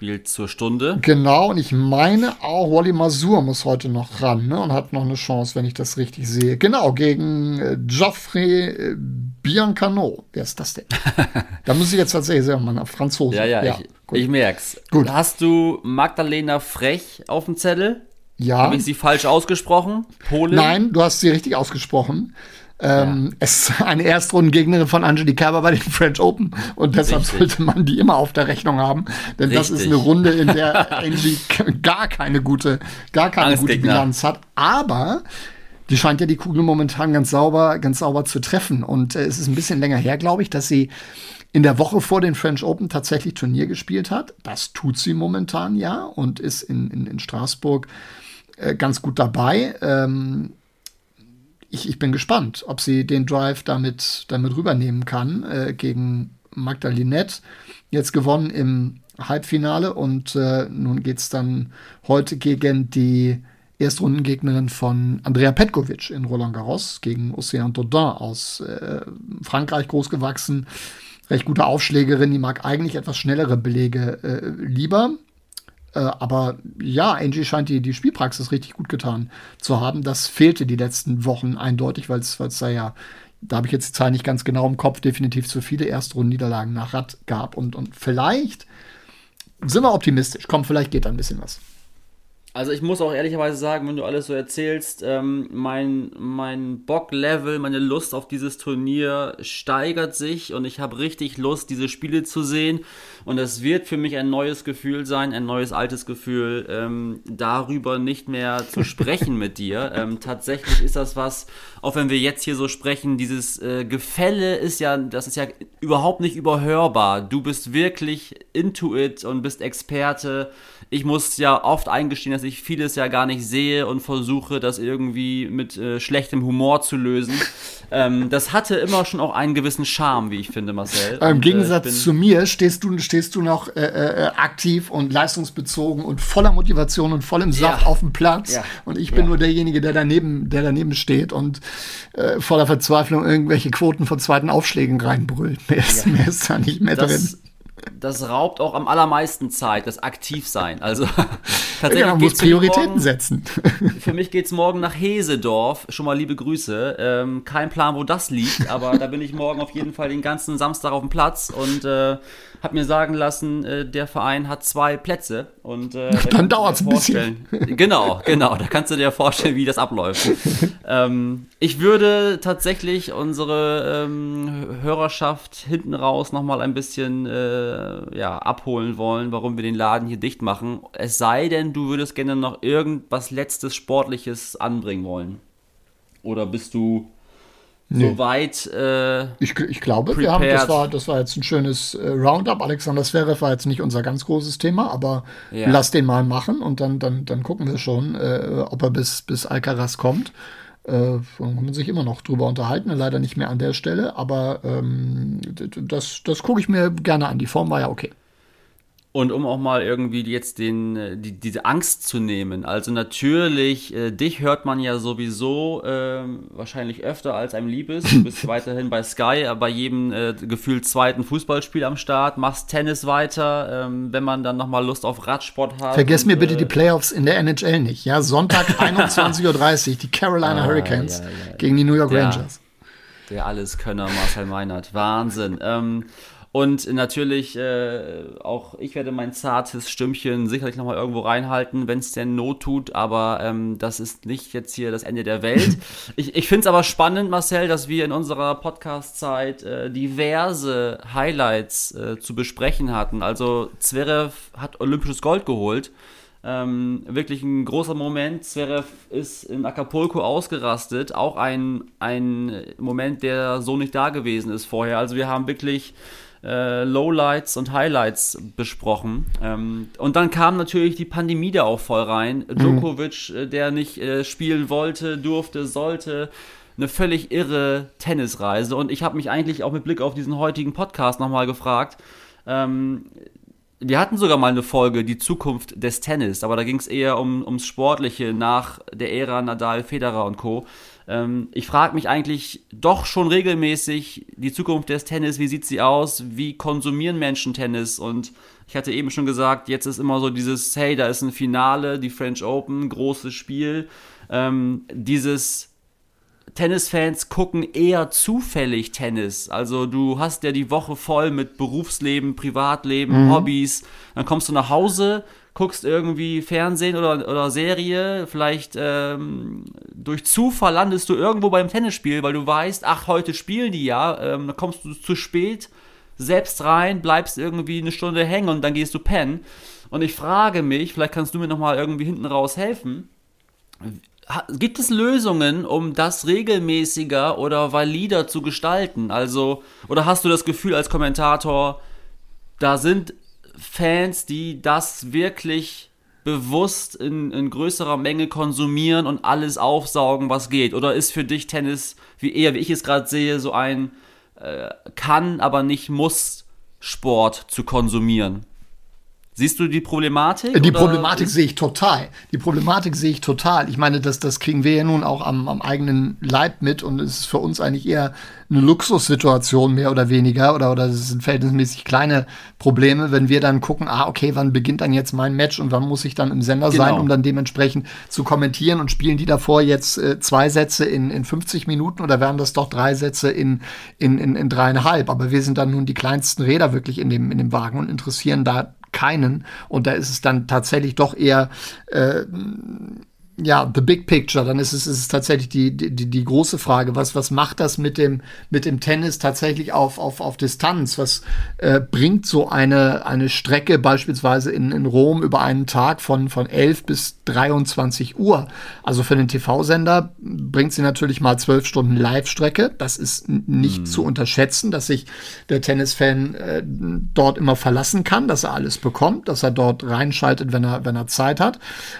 B: spielt zur Stunde.
C: Genau, und ich meine auch Wally Masur muss heute noch ran ne, und hat noch eine Chance, wenn ich das richtig sehe. Genau, gegen äh, Geoffrey äh, Biancano. Wer ist das denn? da muss ich jetzt tatsächlich sagen, man, auf Franzose.
B: Ja, ja, ja ich, ich merk's. Gut. Hast du Magdalena Frech auf dem Zettel?
C: Ja.
B: Habe ich sie falsch ausgesprochen?
C: Polin? Nein, du hast sie richtig ausgesprochen. Ähm, ja. Es ist eine Erstrundengegnerin von Angelique Kerber bei den French Open und deshalb Richtig. sollte man die immer auf der Rechnung haben, denn Richtig. das ist eine Runde, in der Angelique gar keine gute, gar keine gute Bilanz hat. Aber die scheint ja die Kugel momentan ganz sauber, ganz sauber zu treffen und äh, es ist ein bisschen länger her, glaube ich, dass sie in der Woche vor den French Open tatsächlich Turnier gespielt hat. Das tut sie momentan ja und ist in, in, in Straßburg äh, ganz gut dabei. Ähm, ich, ich bin gespannt, ob sie den Drive damit, damit rübernehmen kann äh, gegen Magdalinette. Jetzt gewonnen im Halbfinale und äh, nun geht es dann heute gegen die Erstrundengegnerin von Andrea Petkovic in Roland Garros gegen Océane Dodin aus äh, Frankreich großgewachsen. Recht gute Aufschlägerin, die mag eigentlich etwas schnellere Belege äh, lieber. Äh, aber ja, Angie scheint die, die Spielpraxis richtig gut getan zu haben. Das fehlte die letzten Wochen eindeutig, weil es da ja, da habe ich jetzt die Zahl nicht ganz genau im Kopf, definitiv zu viele Erstrunden-Niederlagen nach Rad gab. Und, und vielleicht sind wir optimistisch. Komm, vielleicht geht da ein bisschen was.
B: Also ich muss auch ehrlicherweise sagen, wenn du alles so erzählst, ähm, mein, mein Bock-Level, meine Lust auf dieses Turnier steigert sich und ich habe richtig Lust, diese Spiele zu sehen. Und es wird für mich ein neues Gefühl sein, ein neues altes Gefühl, ähm, darüber nicht mehr zu sprechen mit dir. Ähm, tatsächlich ist das was, auch wenn wir jetzt hier so sprechen, dieses äh, Gefälle ist ja, das ist ja überhaupt nicht überhörbar. Du bist wirklich into it und bist Experte ich muss ja oft eingestehen, dass ich vieles ja gar nicht sehe und versuche, das irgendwie mit äh, schlechtem Humor zu lösen. Ähm, das hatte immer schon auch einen gewissen Charme, wie ich finde, Marcel.
C: Im und, Gegensatz äh, zu mir stehst du, stehst du noch äh, äh, aktiv und leistungsbezogen und voller Motivation und vollem Saft ja. auf dem Platz. Ja. Und ich bin ja. nur derjenige, der daneben, der daneben steht und äh, voller Verzweiflung irgendwelche Quoten von zweiten Aufschlägen reinbrüllt. Mehr ist, mehr ist da nicht mehr das, drin
B: das raubt auch am allermeisten Zeit, das Aktivsein. Also
C: tatsächlich. Ja, man muss Prioritäten morgen, setzen.
B: für mich geht es morgen nach Hesedorf. Schon mal liebe Grüße. Ähm, kein Plan, wo das liegt, aber da bin ich morgen auf jeden Fall den ganzen Samstag auf dem Platz und äh, habe mir sagen lassen, äh, der Verein hat zwei Plätze. Und, äh,
C: Dann dauert es ein bisschen.
B: Genau, genau. Da kannst du dir vorstellen, wie das abläuft. ähm, ich würde tatsächlich unsere ähm, Hörerschaft hinten raus nochmal ein bisschen äh, ja, abholen wollen, warum wir den Laden hier dicht machen. Es sei denn, du würdest gerne noch irgendwas letztes Sportliches anbringen wollen. Oder bist du nee. weit. Äh,
C: ich, ich glaube, wir haben, das, war, das war jetzt ein schönes äh, Roundup. Alexander Zverev war jetzt nicht unser ganz großes Thema, aber ja. lass den mal machen und dann, dann, dann gucken wir schon, äh, ob er bis, bis Alcaraz kommt. Äh, kann man sich immer noch drüber unterhalten, leider nicht mehr an der Stelle, aber ähm, das, das gucke ich mir gerne an. Die Form war ja okay.
B: Und um auch mal irgendwie jetzt den, äh, die, diese Angst zu nehmen. Also natürlich, äh, dich hört man ja sowieso äh, wahrscheinlich öfter als einem lieb ist. Du bist weiterhin bei Sky, bei jedem äh, gefühlt zweiten Fußballspiel am Start, machst Tennis weiter, ähm, wenn man dann nochmal Lust auf Radsport hat.
C: Vergiss und, mir bitte äh, die Playoffs in der NHL nicht. Ja, Sonntag 21.30 Uhr, die Carolina ah, Hurricanes ja, ja, ja. gegen die New York Rangers.
B: Der Alleskönner Marcel Meinert. Wahnsinn. Ähm, und natürlich, äh, auch ich werde mein zartes Stimmchen sicherlich nochmal irgendwo reinhalten, wenn es denn Not tut, aber ähm, das ist nicht jetzt hier das Ende der Welt. ich ich finde es aber spannend, Marcel, dass wir in unserer Podcast-Zeit äh, diverse Highlights äh, zu besprechen hatten. Also Zverev hat olympisches Gold geholt. Ähm, wirklich ein großer Moment. Zverev ist in Acapulco ausgerastet. Auch ein, ein Moment, der so nicht da gewesen ist vorher. Also wir haben wirklich äh, Lowlights und Highlights besprochen. Ähm, und dann kam natürlich die Pandemie da auch voll rein. Mhm. Djokovic, äh, der nicht äh, spielen wollte, durfte, sollte. Eine völlig irre Tennisreise. Und ich habe mich eigentlich auch mit Blick auf diesen heutigen Podcast nochmal gefragt. Ähm, wir hatten sogar mal eine Folge, die Zukunft des Tennis, aber da ging es eher um, ums Sportliche nach der Ära Nadal, Federer und Co. Ähm, ich frage mich eigentlich doch schon regelmäßig, die Zukunft des Tennis, wie sieht sie aus? Wie konsumieren Menschen Tennis? Und ich hatte eben schon gesagt, jetzt ist immer so dieses, hey, da ist ein Finale, die French Open, großes Spiel. Ähm, dieses Tennisfans gucken eher zufällig Tennis. Also du hast ja die Woche voll mit Berufsleben, Privatleben, mhm. Hobbys. Dann kommst du nach Hause, guckst irgendwie Fernsehen oder, oder Serie, vielleicht ähm, durch Zufall landest du irgendwo beim Tennisspiel, weil du weißt, ach, heute spielen die ja, ähm, dann kommst du zu spät, selbst rein, bleibst irgendwie eine Stunde hängen und dann gehst du pennen. Und ich frage mich, vielleicht kannst du mir nochmal irgendwie hinten raus helfen, gibt es Lösungen, um das regelmäßiger oder valider zu gestalten? Also, oder hast du das Gefühl als Kommentator, da sind Fans, die das wirklich bewusst in, in größerer Menge konsumieren und alles aufsaugen, was geht? Oder ist für dich Tennis, wie eher, wie ich es gerade sehe, so ein äh, kann, aber nicht muss Sport zu konsumieren? Siehst du die Problematik?
C: Die Problematik sehe ich total. Die Problematik sehe ich total. Ich meine, das, das kriegen wir ja nun auch am, am eigenen Leib mit und es ist für uns eigentlich eher eine Luxussituation, mehr oder weniger, oder, oder es sind verhältnismäßig kleine Probleme, wenn wir dann gucken, ah, okay, wann beginnt dann jetzt mein Match und wann muss ich dann im Sender genau. sein, um dann dementsprechend zu kommentieren und spielen die davor jetzt äh, zwei Sätze in, in 50 Minuten oder werden das doch drei Sätze in, in, in, in dreieinhalb? Aber wir sind dann nun die kleinsten Räder wirklich in dem, in dem Wagen und interessieren da keinen. Und da ist es dann tatsächlich doch eher äh, ja, the big picture, dann ist es, ist es tatsächlich die, die, die große Frage, was, was macht das mit dem, mit dem Tennis tatsächlich auf, auf, auf Distanz? Was äh, bringt so eine, eine Strecke beispielsweise in, in Rom über einen Tag von, von 11 bis 23 Uhr? Also für den TV-Sender bringt sie natürlich mal zwölf Stunden Live-Strecke. Das ist nicht mhm. zu unterschätzen, dass sich der Tennisfan äh, dort immer verlassen kann, dass er alles bekommt, dass er dort reinschaltet, wenn er, wenn er Zeit hat.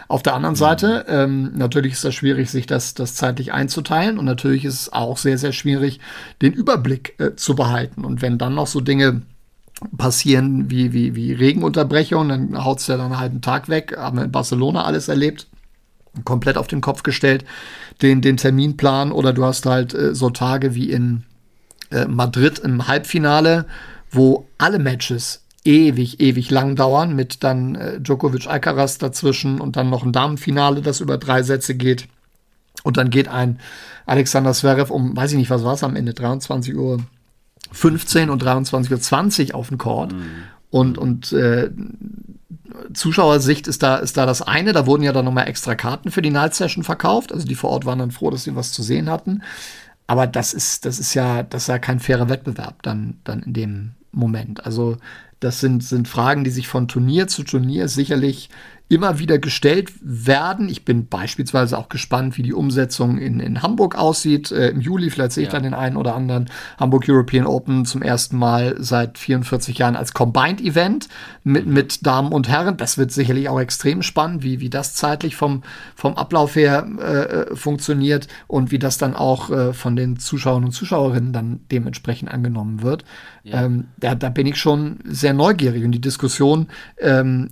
C: Auf der anderen mhm. Seite, äh, ähm, natürlich ist das schwierig, sich das, das zeitlich einzuteilen. Und natürlich ist es auch sehr, sehr schwierig, den Überblick äh, zu behalten. Und wenn dann noch so Dinge passieren wie, wie, wie Regenunterbrechungen, dann haut es ja dann einen halben Tag weg, haben wir in Barcelona alles erlebt komplett auf den Kopf gestellt, den, den Terminplan oder du hast halt äh, so Tage wie in äh, Madrid im Halbfinale, wo alle Matches ewig, ewig lang dauern, mit dann äh, Djokovic Alcaraz dazwischen und dann noch ein Damenfinale, das über drei Sätze geht. Und dann geht ein Alexander Zverev um, weiß ich nicht, was war es am Ende, 23 Uhr 15 und 23.20 Uhr auf den Court. Mhm. Und, und äh, Zuschauersicht ist da, ist da das eine. Da wurden ja dann nochmal extra Karten für die Night Session verkauft. Also die vor Ort waren dann froh, dass sie was zu sehen hatten. Aber das ist, das ist ja, das ist ja kein fairer Wettbewerb dann, dann in dem Moment. Also das sind, sind Fragen, die sich von Turnier zu Turnier sicherlich immer wieder gestellt werden. Ich bin beispielsweise auch gespannt, wie die Umsetzung in, in Hamburg aussieht. Äh, Im Juli, vielleicht sehe ich ja. dann den einen oder anderen Hamburg European Open zum ersten Mal seit 44 Jahren als Combined Event mit, mit Damen und Herren. Das wird sicherlich auch extrem spannend, wie, wie das zeitlich vom, vom Ablauf her äh, funktioniert und wie das dann auch äh, von den Zuschauern und Zuschauerinnen dann dementsprechend angenommen wird. Ja. Ähm, da, da bin ich schon sehr neugierig und die Diskussion ähm,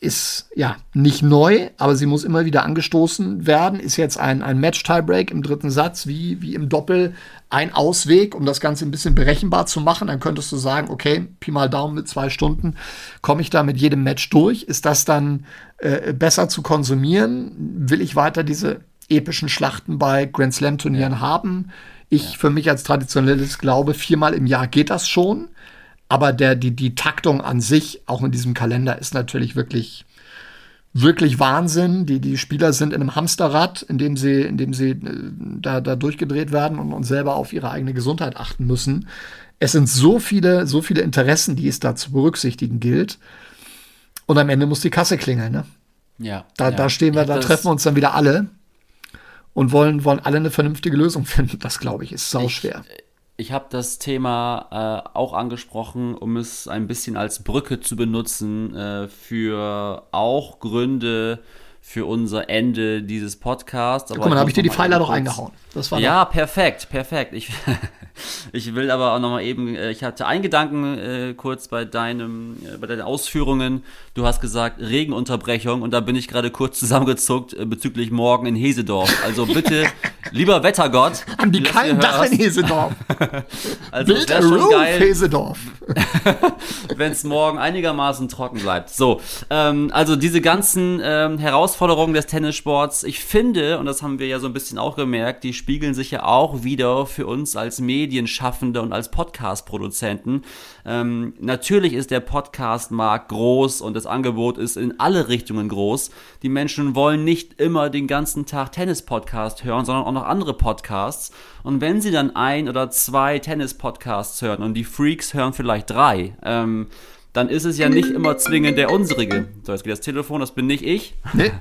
C: ist ja nicht neu, aber sie muss immer wieder angestoßen werden. Ist jetzt ein, ein Match-Tiebreak im dritten Satz, wie, wie im Doppel, ein Ausweg, um das Ganze ein bisschen berechenbar zu machen. Dann könntest du sagen, okay, Pi mal Daumen mit zwei Stunden, komme ich da mit jedem Match durch? Ist das dann äh, besser zu konsumieren? Will ich weiter diese epischen Schlachten bei Grand Slam-Turnieren ja. haben? Ich ja. für mich als traditionelles glaube, viermal im Jahr geht das schon. Aber der, die, die Taktung an sich, auch in diesem Kalender, ist natürlich wirklich, wirklich Wahnsinn. Die, die Spieler sind in einem Hamsterrad, in dem sie, in dem sie äh, da, da durchgedreht werden und, und selber auf ihre eigene Gesundheit achten müssen. Es sind so viele, so viele Interessen, die es da zu berücksichtigen gilt. Und am Ende muss die Kasse klingeln, ne?
B: Ja.
C: Da,
B: ja.
C: da stehen wir, da treffen wir uns dann wieder alle und wollen, wollen alle eine vernünftige Lösung finden. Das, glaube ich, ist sauschwer.
B: Ich, ich habe das Thema äh, auch angesprochen, um es ein bisschen als Brücke zu benutzen äh, für auch Gründe für unser Ende dieses Podcasts.
C: Aber Guck mal, da habe ich dir die Pfeiler doch eingehauen.
B: Das war ja, perfekt, perfekt. Ich, ich will aber auch nochmal eben, äh, ich hatte einen Gedanken äh, kurz bei deinem, äh, bei deinen Ausführungen. Du hast gesagt Regenunterbrechung und da bin ich gerade kurz zusammengezuckt äh, bezüglich morgen in Hesedorf. Also bitte, lieber Wettergott.
C: An die kalten Dach in Hesedorf.
B: also Build wäre schon geil. Hesedorf. Wenn es morgen einigermaßen trocken bleibt. So, ähm, also diese ganzen ähm, Herausforderungen des Tennissports, ich finde, und das haben wir ja so ein bisschen auch gemerkt, die spiegeln sich ja auch wieder für uns als Medienschaffende und als Podcast-Produzenten. Ähm, natürlich ist der Podcast-Markt groß und das Angebot ist in alle Richtungen groß. Die Menschen wollen nicht immer den ganzen Tag Tennis-Podcast hören, sondern auch noch andere Podcasts. Und wenn sie dann ein oder zwei Tennis-Podcasts hören und die Freaks hören vielleicht drei, ähm, dann ist es ja nicht immer zwingend der unsrige. So, jetzt geht das Telefon, das bin nicht ich. Nee,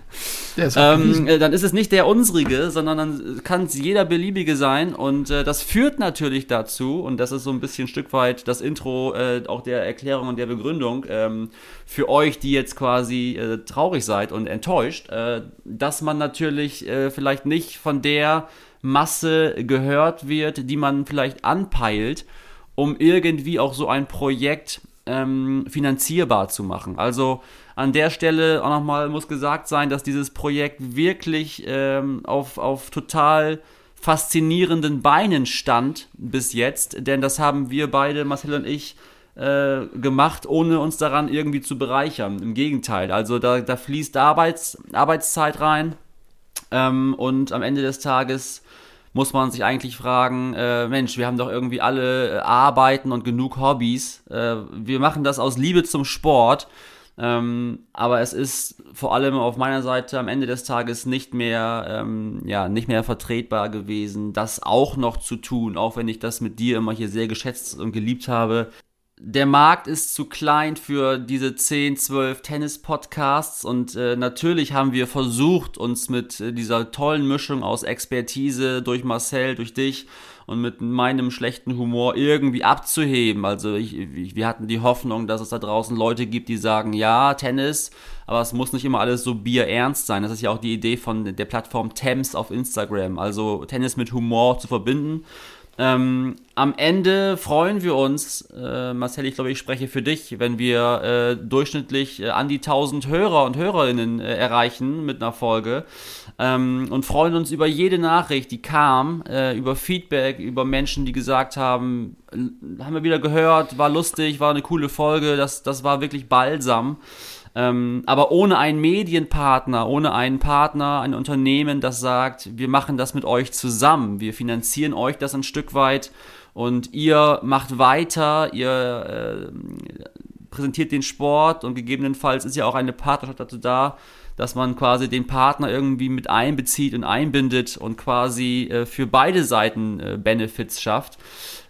B: der ist ähm, äh, dann ist es nicht der unsrige, sondern dann kann es jeder beliebige sein. Und äh, das führt natürlich dazu, und das ist so ein bisschen ein Stück weit das Intro äh, auch der Erklärung und der Begründung ähm, für euch, die jetzt quasi äh, traurig seid und enttäuscht, äh, dass man natürlich äh, vielleicht nicht von der Masse gehört wird, die man vielleicht anpeilt, um irgendwie auch so ein Projekt ähm, finanzierbar zu machen. Also an der Stelle auch nochmal muss gesagt sein, dass dieses Projekt wirklich ähm, auf, auf total faszinierenden Beinen stand bis jetzt, denn das haben wir beide, Marcel und ich, äh, gemacht, ohne uns daran irgendwie zu bereichern. Im Gegenteil, also da, da fließt Arbeits, Arbeitszeit rein ähm, und am Ende des Tages muss man sich eigentlich fragen, äh, Mensch, wir haben doch irgendwie alle äh, Arbeiten und genug Hobbys. Äh, wir machen das aus Liebe zum Sport. Ähm, aber es ist vor allem auf meiner Seite am Ende des Tages nicht mehr, ähm, ja, nicht mehr vertretbar gewesen, das auch noch zu tun, auch wenn ich das mit dir immer hier sehr geschätzt und geliebt habe der Markt ist zu klein für diese 10, 12 Tennis-Podcasts und äh, natürlich haben wir versucht, uns mit äh, dieser tollen Mischung aus Expertise durch Marcel, durch dich und mit meinem schlechten Humor irgendwie abzuheben. Also ich, ich, wir hatten die Hoffnung, dass es da draußen Leute gibt, die sagen, ja, Tennis, aber es muss nicht immer alles so bierernst sein. Das ist ja auch die Idee von der Plattform Thames auf Instagram, also Tennis mit Humor zu verbinden. Ähm, am Ende freuen wir uns, äh, Marcel, ich glaube, ich spreche für dich, wenn wir äh, durchschnittlich äh, an die 1000 Hörer und Hörerinnen äh, erreichen mit einer Folge ähm, und freuen uns über jede Nachricht, die kam, äh, über Feedback, über Menschen, die gesagt haben, haben wir wieder gehört, war lustig, war eine coole Folge, das, das war wirklich balsam. Ähm, aber ohne einen Medienpartner, ohne einen Partner, ein Unternehmen, das sagt, wir machen das mit euch zusammen, wir finanzieren euch das ein Stück weit und ihr macht weiter, ihr äh, präsentiert den Sport und gegebenenfalls ist ja auch eine Partnerschaft dazu da, dass man quasi den Partner irgendwie mit einbezieht und einbindet und quasi äh, für beide Seiten äh, Benefits schafft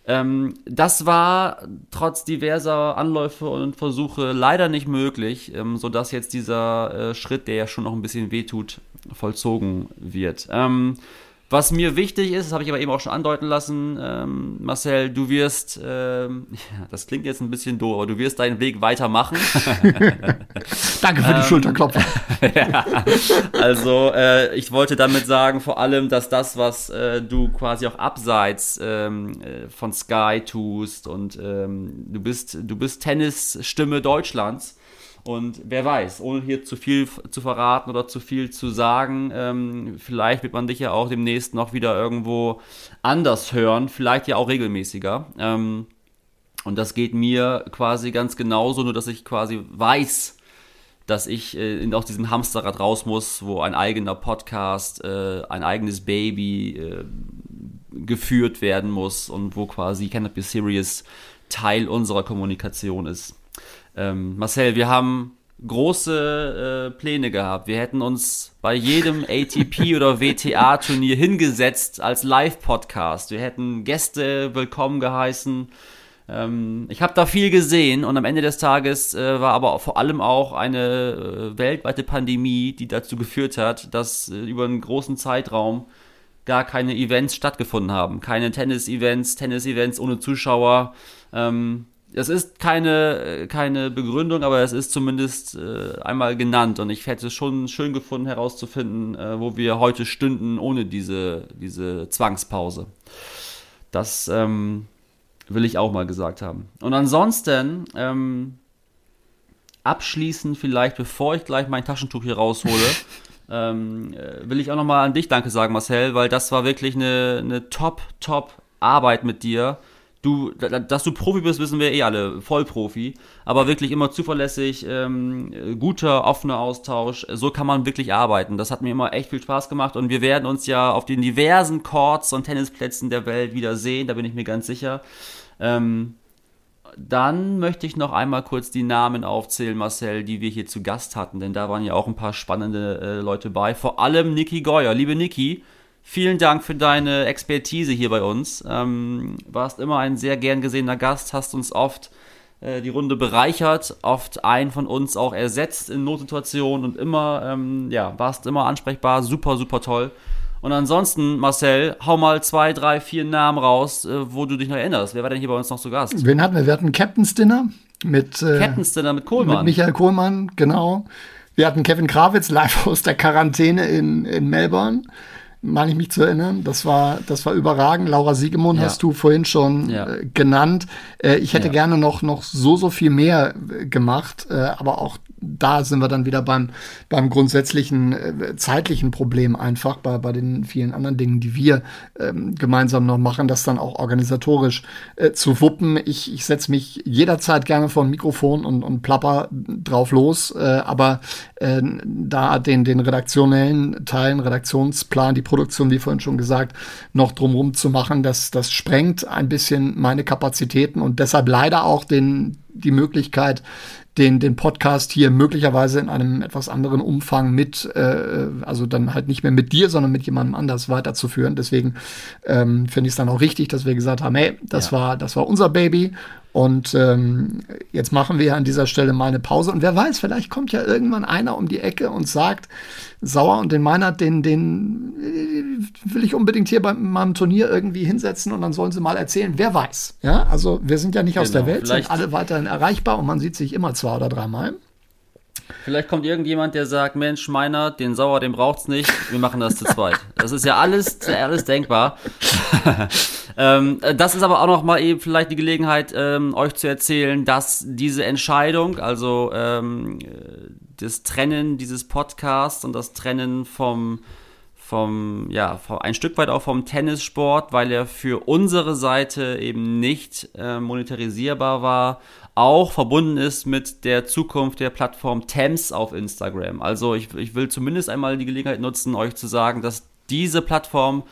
B: Ähm, das war trotz diverser Anläufe und Versuche leider nicht möglich, ähm, sodass jetzt dieser äh, Schritt, der ja schon noch ein bisschen wehtut, vollzogen wird. Ähm, was mir wichtig ist, das habe ich aber eben auch schon andeuten lassen, ähm, Marcel, du wirst, ähm, ja, das klingt jetzt ein bisschen doof, aber du wirst deinen Weg weitermachen.
C: Danke für die ähm, Schulterklopfer.
B: ja, also äh, ich wollte damit sagen, vor allem, dass das, was äh, du quasi auch abseits ähm, äh, von Sky tust und ähm, du bist, du bist Tennisstimme Deutschlands und wer weiß, ohne hier zu viel zu verraten oder zu viel zu sagen, ähm, vielleicht wird man dich ja auch demnächst noch wieder irgendwo anders hören, vielleicht ja auch regelmäßiger. Ähm, und das geht mir quasi ganz genauso, nur dass ich quasi weiß, dass ich äh, aus diesem Hamsterrad raus muss, wo ein eigener Podcast, äh, ein eigenes Baby äh, geführt werden muss und wo quasi Cannabis Serious Teil unserer Kommunikation ist. Ähm, Marcel, wir haben große äh, Pläne gehabt. Wir hätten uns bei jedem ATP oder WTA-Turnier hingesetzt als Live-Podcast. Wir hätten Gäste willkommen geheißen. Ähm, ich habe da viel gesehen und am Ende des Tages äh, war aber vor allem auch eine äh, weltweite Pandemie, die dazu geführt hat, dass äh, über einen großen Zeitraum gar keine Events stattgefunden haben. Keine Tennis-Events, Tennis-Events ohne Zuschauer. Ähm, es ist keine, keine Begründung, aber es ist zumindest äh, einmal genannt und ich hätte es schon schön gefunden herauszufinden, äh, wo wir heute stünden ohne diese, diese Zwangspause. Das ähm, will ich auch mal gesagt haben. Und ansonsten, ähm, abschließend vielleicht, bevor ich gleich mein Taschentuch hier raushole, ähm, äh, will ich auch nochmal an dich Danke sagen, Marcel, weil das war wirklich eine, eine top, top Arbeit mit dir du, dass du Profi bist, wissen wir eh alle, Vollprofi, aber wirklich immer zuverlässig, ähm, guter, offener Austausch, so kann man wirklich arbeiten. Das hat mir immer echt viel Spaß gemacht. Und wir werden uns ja auf den diversen Courts und Tennisplätzen der Welt wieder sehen, da bin ich mir ganz sicher. Ähm, dann möchte ich noch einmal kurz die Namen aufzählen, Marcel, die wir hier zu Gast hatten, denn da waren ja auch ein paar spannende äh, Leute bei, vor allem Niki Geuer. Liebe Niki, Vielen Dank für deine Expertise hier bei uns. Ähm, warst immer ein sehr gern gesehener Gast, hast uns oft äh, die Runde bereichert, oft einen von uns auch ersetzt in Notsituationen und immer, ähm, ja, warst immer ansprechbar, super, super toll. Und ansonsten, Marcel, hau mal zwei, drei, vier Namen raus, äh, wo du dich noch erinnerst. Wer war denn hier bei uns noch zu Gast?
C: Wen hatten wir? Wir hatten Captain's Dinner mit,
B: äh, Captain's Dinner mit Kohlmann.
C: Mit Michael Kohlmann, genau. Wir hatten Kevin Krawitz live aus der Quarantäne in, in Melbourne meine ich mich zu erinnern. Das war, das war überragend. Laura Siegemund ja. hast du vorhin schon ja. äh, genannt. Äh, ich hätte ja. gerne noch, noch so, so viel mehr äh, gemacht, äh, aber auch da sind wir dann wieder beim, beim grundsätzlichen äh, zeitlichen Problem einfach, bei, bei den vielen anderen Dingen, die wir ähm, gemeinsam noch machen, das dann auch organisatorisch äh, zu wuppen. Ich, ich setze mich jederzeit gerne vor ein Mikrofon und, und plapper drauf los, aber da den, den redaktionellen Teilen, Redaktionsplan, die Produktion, wie vorhin schon gesagt, noch drumherum zu machen, das, das sprengt ein bisschen meine Kapazitäten und deshalb leider auch den, die Möglichkeit, den, den Podcast hier möglicherweise in einem etwas anderen Umfang mit, äh, also dann halt nicht mehr mit dir, sondern mit jemandem anders weiterzuführen. Deswegen ähm, finde ich es dann auch richtig, dass wir gesagt haben, hey, das ja. war, das war unser Baby und ähm, jetzt machen wir an dieser Stelle mal eine Pause. Und wer weiß, vielleicht kommt ja irgendwann einer um die Ecke und sagt, Sauer und den Meinert, den, den äh, will ich unbedingt hier bei meinem Turnier irgendwie hinsetzen und dann sollen sie mal erzählen. Wer weiß. Ja, also wir sind ja nicht genau, aus der genau, Welt, sind alle weiterhin erreichbar und man sieht sich immer zwei oder dreimal.
B: Vielleicht kommt irgendjemand, der sagt, Mensch, meiner, den Sauer, den braucht's nicht, wir machen das zu zweit. Das ist ja alles, alles denkbar. ähm, das ist aber auch noch mal eben vielleicht die Gelegenheit, ähm, euch zu erzählen, dass diese Entscheidung, also ähm, das Trennen dieses Podcasts und das Trennen vom vom, ja, ein Stück weit auch vom Tennissport, weil er für unsere Seite eben nicht äh, monetarisierbar war, auch verbunden ist mit der Zukunft der Plattform Thames auf Instagram. Also ich, ich will zumindest einmal die Gelegenheit nutzen, euch zu sagen, dass diese Plattform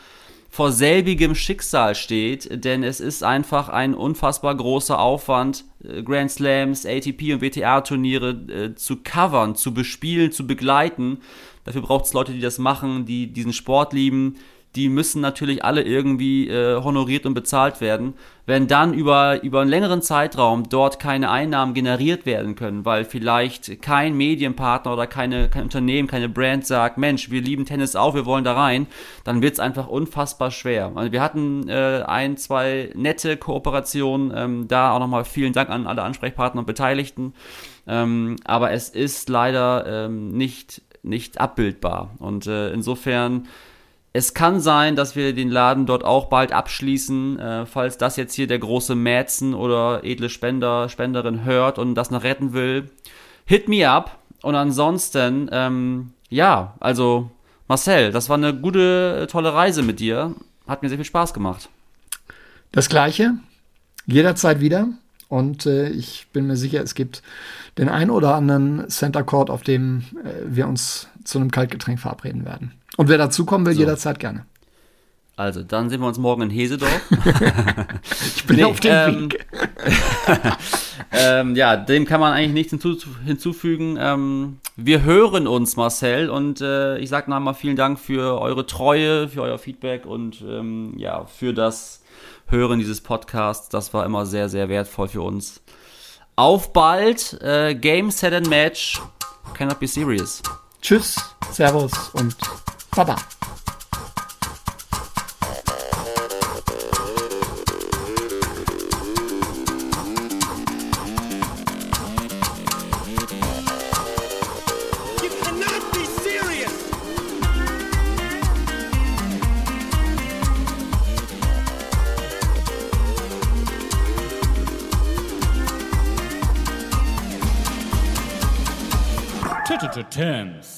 B: vor selbigem Schicksal steht, denn es ist einfach ein unfassbar großer Aufwand, äh, Grand Slams, ATP und WTA-Turniere äh, zu covern, zu bespielen, zu begleiten. Dafür braucht es Leute, die das machen, die diesen Sport lieben, die müssen natürlich alle irgendwie äh, honoriert und bezahlt werden. Wenn dann über, über einen längeren Zeitraum dort keine Einnahmen generiert werden können, weil vielleicht kein Medienpartner oder keine, kein Unternehmen, keine Brand sagt, Mensch, wir lieben Tennis auch, wir wollen da rein, dann wird es einfach unfassbar schwer. Also wir hatten äh, ein, zwei nette Kooperationen, ähm, da auch nochmal vielen Dank an alle Ansprechpartner und Beteiligten. Ähm, aber es ist leider ähm, nicht, nicht abbildbar. Und äh, insofern es kann sein, dass wir den Laden dort auch bald abschließen, äh, falls das jetzt hier der große Mäzen oder edle Spender, Spenderin hört und das noch retten will. Hit me up. Und ansonsten, ähm, ja, also Marcel, das war eine gute, tolle Reise mit dir. Hat mir sehr viel Spaß gemacht.
C: Das gleiche, jederzeit wieder. Und äh, ich bin mir sicher, es gibt den einen oder anderen Center Court, auf dem äh, wir uns zu einem Kaltgetränk verabreden werden. Und wer dazukommen will, so. jederzeit gerne.
B: Also, dann sehen wir uns morgen in Hesedorf.
C: ich bin nee, auf dem ähm, Weg.
B: ähm, ja, dem kann man eigentlich nichts hinzu, hinzufügen. Ähm, wir hören uns, Marcel, und äh, ich sage nochmal vielen Dank für eure Treue, für euer Feedback und ähm, ja, für das Hören dieses Podcasts. Das war immer sehr, sehr wertvoll für uns. Auf bald. Äh, Game, Set and Match. Cannot be serious.
C: Tschüss, Servus und Baba.
A: terms.